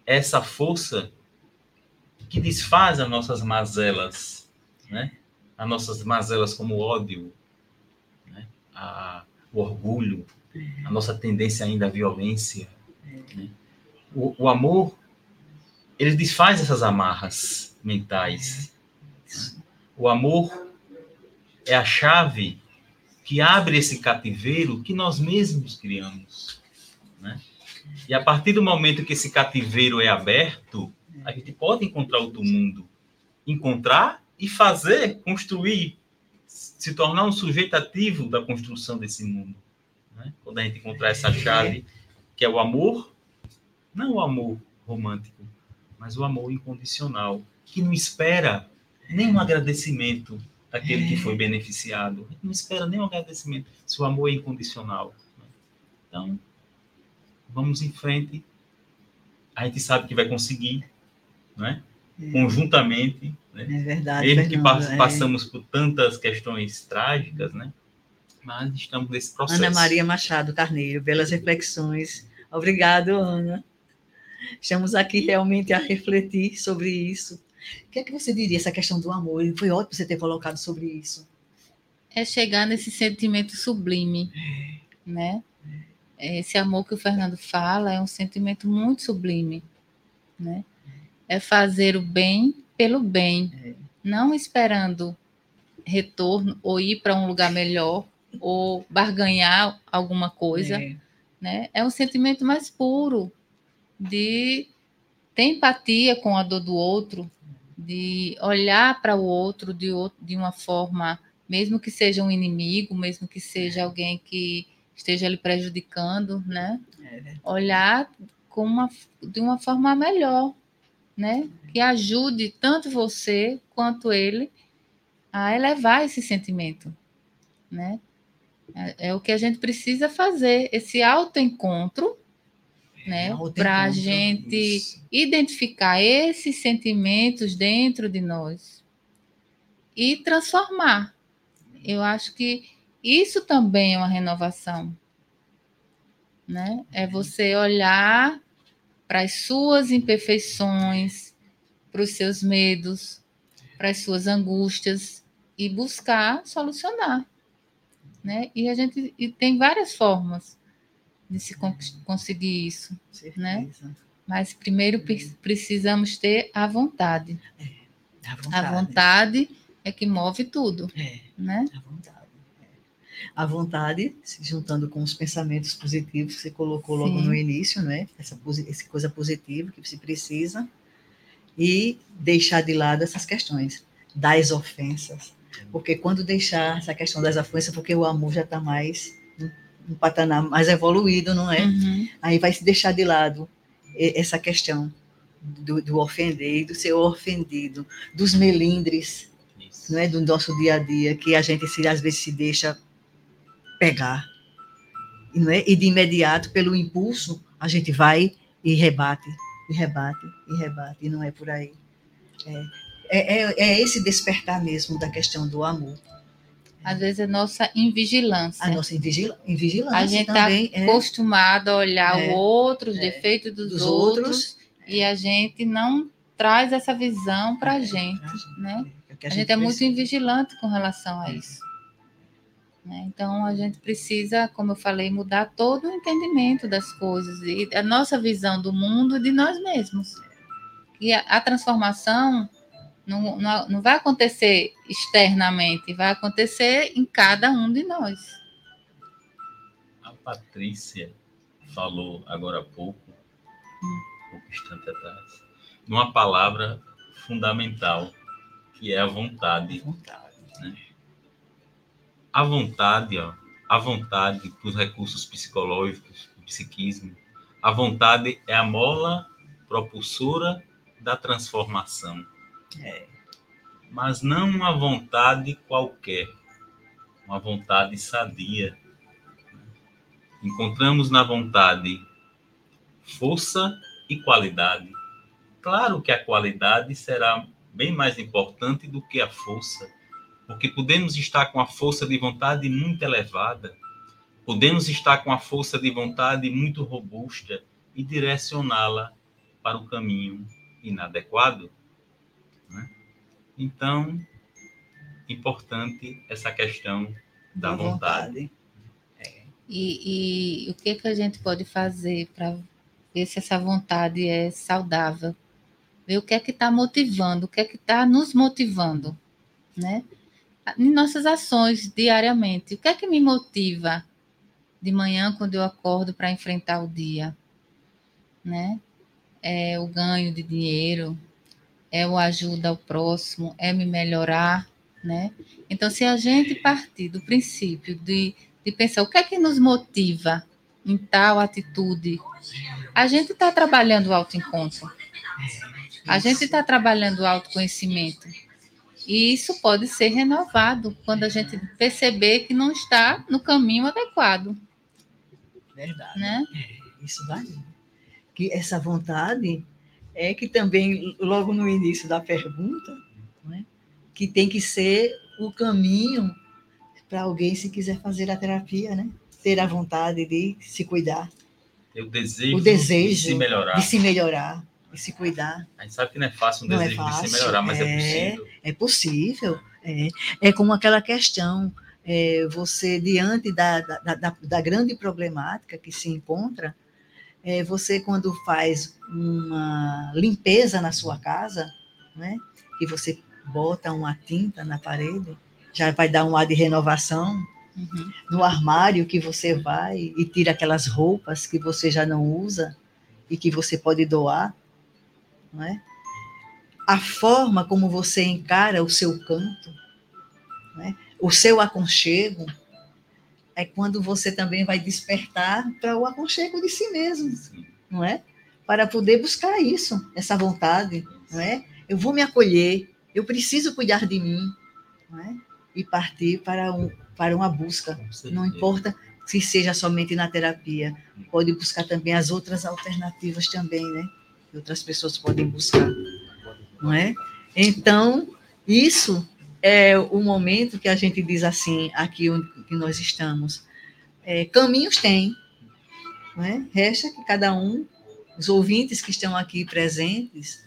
é essa força que desfaz as nossas mazelas, né? As nossas mazelas como o ódio, né? a, o orgulho, a nossa tendência ainda à violência. Né? O, o, amor, ele desfaz essas amarras mentais. O amor é a chave que abre esse cativeiro que nós mesmos criamos. Né? E a partir do momento que esse cativeiro é aberto, a gente pode encontrar outro mundo. Encontrar e fazer, construir, se tornar um sujeito ativo da construção desse mundo. Né? Quando a gente encontrar essa chave, que é o amor, não o amor romântico, mas o amor incondicional, que não espera nenhum agradecimento daquele que foi beneficiado. A gente não espera nenhum agradecimento se o amor é incondicional. Né? Então, vamos em frente. A gente sabe que vai conseguir, né? É. Conjuntamente, né? É verdade. Mesmo que pass é. passamos por tantas questões trágicas, né? Mas estamos nesse processo. Ana Maria Machado Carneiro, belas reflexões. Obrigado, Ana. Estamos aqui realmente a refletir sobre isso. O que é que você diria essa questão do amor? Foi ótimo você ter colocado sobre isso. É chegar nesse sentimento sublime, né? Esse amor que o Fernando fala é um sentimento muito sublime, né? É fazer o bem pelo bem, é. não esperando retorno ou ir para um lugar melhor ou barganhar alguma coisa, é. né? É um sentimento mais puro de ter empatia com a dor do outro, de olhar para o outro de, de uma forma, mesmo que seja um inimigo, mesmo que seja alguém que esteja lhe prejudicando, né? É olhar com uma, de uma forma melhor, né? Que ajude tanto você quanto ele a elevar esse sentimento, né? É, é o que a gente precisa fazer, esse autoencontro, né? Para a gente isso. identificar esses sentimentos dentro de nós e transformar. Eu acho que isso também é uma renovação. Né? É uhum. você olhar para as suas imperfeições, para os seus medos, para as suas angústias e buscar solucionar. Né? E a gente e tem várias formas de se conseguir isso, né? Mas primeiro precisamos ter a vontade. É, a vontade. A vontade é que move tudo, é, né? A vontade a vontade, se juntando com os pensamentos positivos que você colocou logo Sim. no início, né? Essa, essa coisa positiva que se precisa, e deixar de lado essas questões das ofensas. Porque quando deixar essa questão das ofensas, porque o amor já está mais um patamar mais evoluído, não é? Uhum. Aí vai se deixar de lado essa questão do, do ofender, do ser ofendido, dos melindres, Isso. não é? Do nosso dia a dia, que a gente se, às vezes se deixa pegar. Não é? E de imediato, pelo impulso, a gente vai e rebate, e rebate, e rebate, e não é por aí. É, é, é, é esse despertar mesmo da questão do amor. Às vezes é nossa invigilância. A nossa invigilância. A gente está é. acostumado a olhar é, o outro, os é. defeitos dos, dos outros, outros, e a gente não traz essa visão para a gente. Né? A, a, gente, é muito invigilante com relação a isso. Né? Então, a gente precisa, como eu falei, mudar todo o entendimento das coisas e a nossa visão do mundo e de nós mesmos. E a, a transformação não, não, não, vai acontecer externamente, vai acontecer em cada um de nós. A Patrícia falou agora há pouco, hum. um pouco instante atrás, numa palavra fundamental, que é a vontade. vontade a vontade, ó, a vontade para os recursos psicológicos, do psiquismo, a vontade é a mola propulsora da transformação. É. Mas não uma vontade qualquer, uma vontade sadia. Encontramos na vontade força e qualidade. Claro que a qualidade será bem mais importante do que a força porque podemos estar com a força de vontade muito elevada, podemos estar com a força de vontade muito robusta e direcioná-la para o caminho inadequado. Então, importante essa questão da, da vontade. vontade. É. E, e, o que, que a gente pode fazer para ver se essa vontade é saudável? Ver o que é que está motivando, o que é que está nos motivando, né? Em nossas ações diariamente. O que é que me motiva de manhã quando eu acordo para enfrentar o dia? Né? É o ganho de dinheiro, é o ajuda ao próximo, é me melhorar, né? Então, se a gente partir do princípio de, de pensar o que é que nos motiva em tal atitude, a gente está trabalhando o autoencontro, a gente está trabalhando o autoconhecimento. E isso pode ser renovado quando a gente perceber que não está no caminho adequado. Verdade. Né? É, isso vai. Que essa vontade é que também, logo no início da pergunta, né, que tem que ser o caminho para alguém se quiser fazer a terapia, né? Ter a vontade de se cuidar. O desejo, o desejo de se melhorar. De se melhorar, de se cuidar. A gente sabe que não é fácil um não é desejo é fácil, de se melhorar, mas é, é possível. É possível. É, é como aquela questão, é, você, diante da, da, da, da, grande problemática que se encontra, é, você, quando faz uma limpeza na sua casa, né, e você bota uma tinta na parede, já vai dar um ar de renovação. Uhum. No armário que você vai e tira aquelas roupas que você já não usa e que você pode doar, não é? A forma como você encara o seu canto, é? o seu aconchego, é quando você também vai despertar para o aconchego de si mesmo, não é? Para poder buscar isso, essa vontade, não é? Eu vou me acolher, eu preciso cuidar de mim é? e partir para, um, para uma busca. Não importa se seja somente na terapia, pode buscar também as outras alternativas também, né? Que outras pessoas podem buscar, não é? Então, isso é o momento que a gente diz assim, aqui onde nós estamos. É, caminhos tem, é? Resta que cada um, os ouvintes que estão aqui presentes,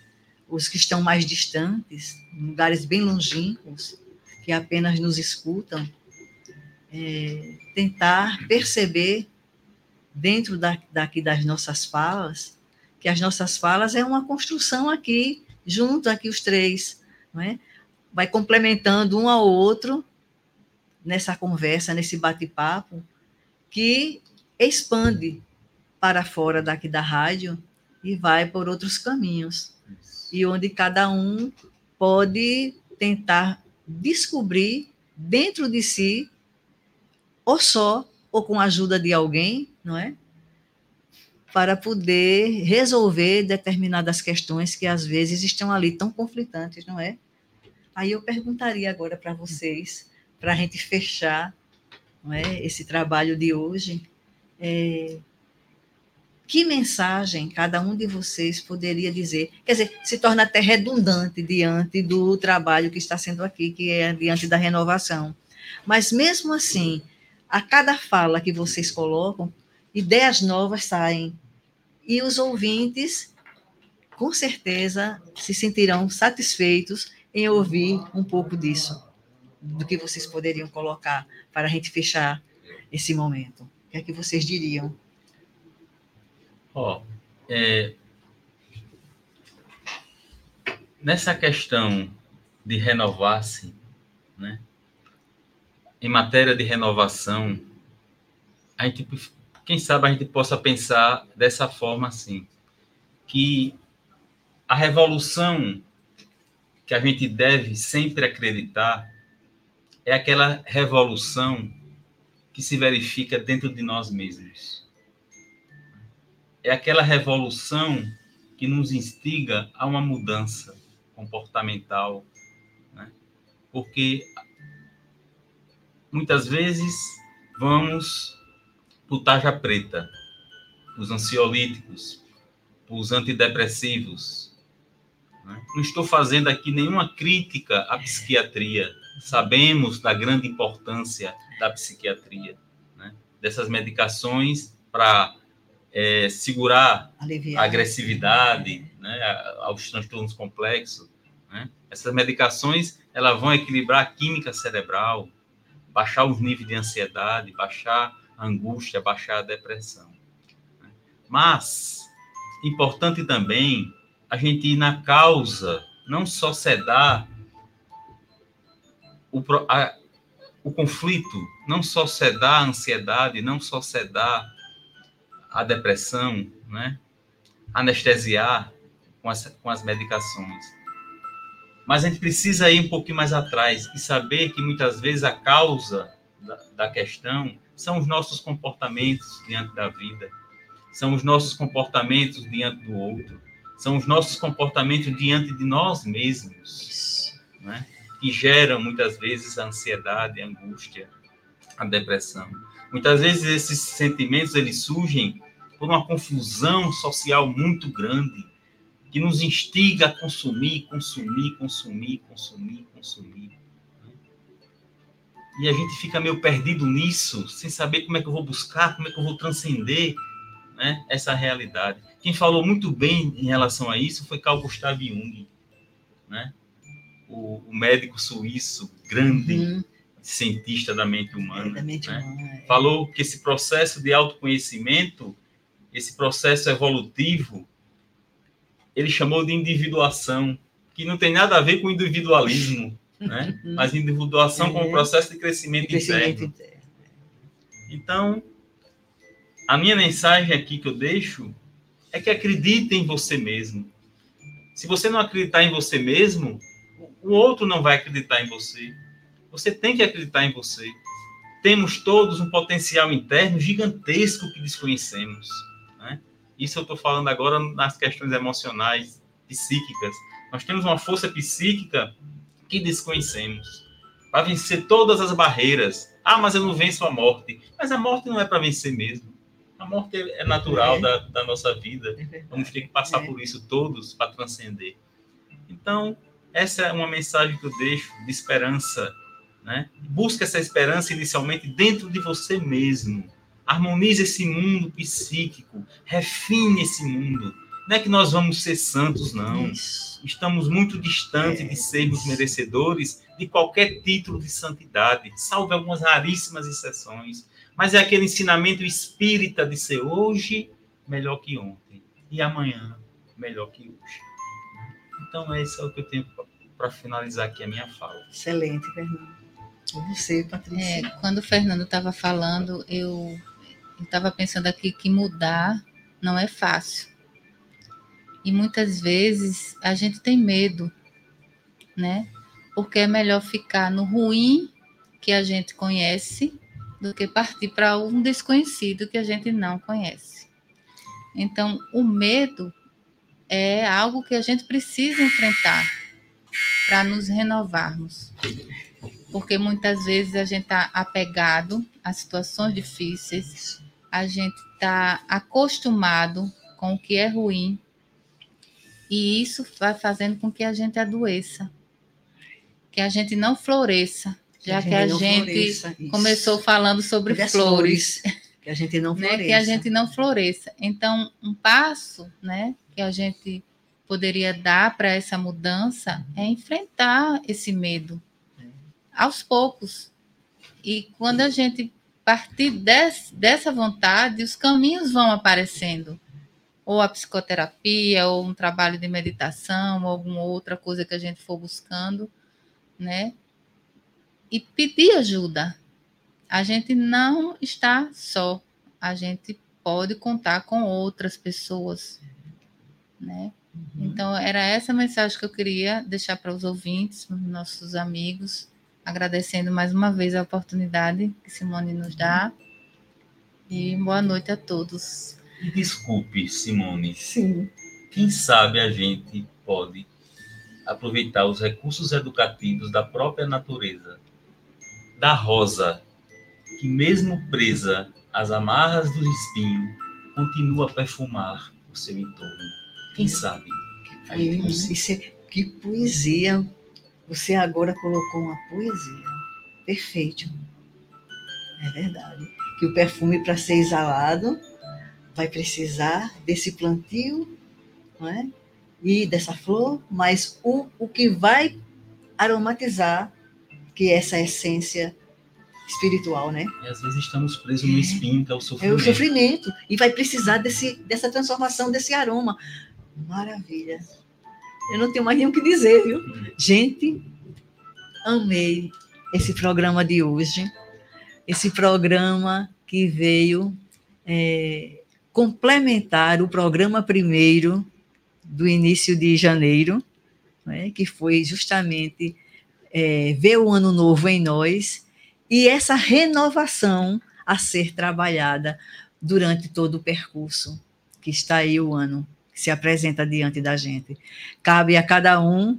os que estão mais distantes, em lugares bem longínquos, que apenas nos escutam, é, tentar perceber dentro da, daqui das nossas falas, que as nossas falas é uma construção aqui, junto aqui os três, não é? Vai complementando um ao outro nessa conversa, nesse bate-papo, que expande para fora daqui da rádio e vai por outros caminhos e onde cada um pode tentar descobrir dentro de si, ou só, ou com a ajuda de alguém, não é? Para poder resolver determinadas questões que às vezes estão ali tão conflitantes, não é? Aí eu perguntaria agora para vocês, para a gente fechar não é, esse trabalho de hoje, é, que mensagem cada um de vocês poderia dizer? Quer dizer, se torna até redundante diante do trabalho que está sendo aqui, que é diante da renovação. Mas mesmo assim, a cada fala que vocês colocam, ideias novas saem. E os ouvintes, com certeza, se sentirão satisfeitos em ouvir um pouco disso, do que vocês poderiam colocar para a gente fechar esse momento. O que é que vocês diriam? Ó, é, nessa questão de renovar-se, né? Em matéria de renovação, a gente, quem sabe a gente possa pensar dessa forma assim, que a revolução que a gente deve sempre acreditar é aquela revolução que se verifica dentro de nós mesmos é aquela revolução que nos instiga a uma mudança comportamental, né? porque muitas vezes vamos por tarja preta, os ansiolíticos, os antidepressivos. Né? Não estou fazendo aqui nenhuma crítica à psiquiatria. Sabemos da grande importância da psiquiatria, né? dessas medicações para é, segurar Aliviar. a agressividade, né, aos transtornos complexos. Né? Essas medicações elas vão equilibrar a química cerebral, baixar os níveis de ansiedade, baixar a angústia, baixar a depressão. né? Mas importante também a gente ir na causa, não só sedar o, a- o conflito, não só sedar a ansiedade, não só sedar a depressão, né? anestesiar com as, com as medicações. Mas a gente precisa ir um pouquinho mais atrás e saber que muitas vezes a causa da, da questão são os nossos comportamentos diante da vida, são os nossos comportamentos diante do outro, são os nossos comportamentos diante de nós mesmos, né? que geram muitas vezes a ansiedade, a angústia, a depressão. Muitas vezes esses sentimentos eles surgem por uma confusão social muito grande que nos instiga a consumir, consumir, consumir, consumir, consumir. E a gente fica meio perdido nisso, sem saber como é que eu vou buscar, como é que eu vou transcender né, essa realidade. Quem falou muito bem em relação a isso foi Carl Gustav Jung, né? o, o médico suíço, grande Uhum. cientista da mente humana. Da mente né? humana, é. falou que esse processo de autoconhecimento, esse processo evolutivo, ele chamou de individuação, que não tem nada a ver com individualismo, né? (laughs) mas individuação como É. processo de crescimento, Crescimento interno. interno. Então, a minha mensagem aqui que eu deixo é que acredite em você mesmo. Se você não acreditar em você mesmo, o outro não vai acreditar em você. Você tem que acreditar em você. Temos todos um potencial interno gigantesco que desconhecemos. né? Isso eu estou falando agora nas questões emocionais, psíquicas. Nós temos uma força psíquica que desconhecemos para vencer todas as barreiras. Ah, mas eu não venço a morte. Mas a morte não é para vencer mesmo. A morte é natural É. da, da nossa vida. É. Vamos ter que passar É. por isso todos para transcender. Então, essa é uma mensagem que eu deixo de esperança. Né? Busque essa esperança inicialmente dentro de você mesmo. Harmonize esse mundo psíquico. Refine esse mundo. Não é que nós vamos ser santos, não. Estamos muito distantes É. de sermos merecedores de qualquer título de santidade, salvo algumas raríssimas exceções. Mas é aquele ensinamento espírita de ser hoje melhor que ontem e amanhã melhor que hoje. Então, esse é o que eu tenho para finalizar aqui a minha fala. Excelente, Fernando. Você, Patrícia? É, quando o Fernando estava falando, eu estava pensando aqui que mudar não é fácil. E muitas vezes a gente tem medo, né? Porque é melhor ficar no ruim que a gente conhece do que partir para um desconhecido que a gente não conhece. Então, o medo é algo que a gente precisa enfrentar para nos renovarmos porque muitas vezes a gente está apegado a situações difíceis, a gente está acostumado com o que é ruim, e isso vai fazendo com que a gente adoeça, que a gente não floresça, já que a gente floresça, começou falando sobre Sobre as flores, Que a gente não (laughs) né, floresça. que a gente não floresça. Então, um passo, né, que a gente poderia dar para essa mudança é enfrentar esse medo aos poucos. E quando a gente partir des, dessa vontade, os caminhos vão aparecendo. Ou a psicoterapia, ou um trabalho de meditação, ou alguma outra coisa que a gente for buscando, né? E pedir ajuda. A gente não está só. A gente pode contar com outras pessoas, né? Uhum. Então, era essa mensagem que eu queria deixar para os ouvintes, para os nossos amigos, agradecendo mais uma vez a oportunidade que Simone nos dá. E boa noite a todos. E desculpe, Simone, Sim. quem sabe a gente pode aproveitar os recursos educativos da própria natureza, da rosa, que mesmo presa às amarras do espinho, continua a perfumar o seu entorno. Quem sabe? a gente Isso, isso é, que poesia. Você agora colocou uma poesia. Perfeito. É verdade. que o perfume, para ser exalado, vai precisar desse plantio não é? e dessa flor, mas o, o que vai aromatizar, que é essa essência espiritual, né? E às vezes estamos presos no espinho, que é o É sofrimento. o sofrimento. E vai precisar desse, dessa transformação, desse aroma. Maravilha. Eu não tenho mais nem o que dizer, viu? Gente, amei esse programa de hoje. Esse programa que veio é, complementar o programa primeiro do início de janeiro, né, que foi justamente é, ver o ano novo em nós e essa renovação a ser trabalhada durante todo o percurso que está aí o ano, que se apresenta diante da gente. Cabe a cada um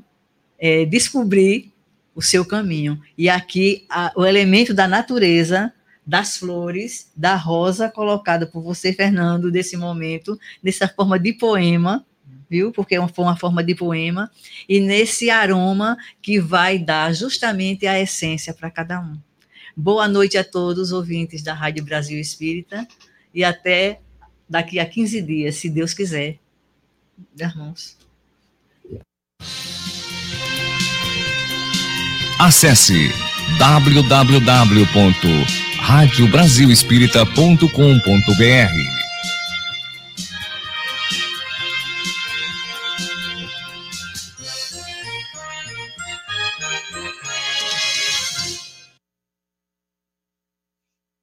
é, descobrir o seu caminho. E aqui a, o elemento da natureza, das flores, da rosa colocada por você, Fernando, desse momento, dessa forma de poema, viu? Porque foi uma forma de poema, e nesse aroma que vai dar justamente a essência para cada um. Boa noite a todos, ouvintes da Rádio Brasil Espírita, e até daqui a 15 dias, se Deus quiser. Irmãos. Acesse www.radiobrasilespírita.com.br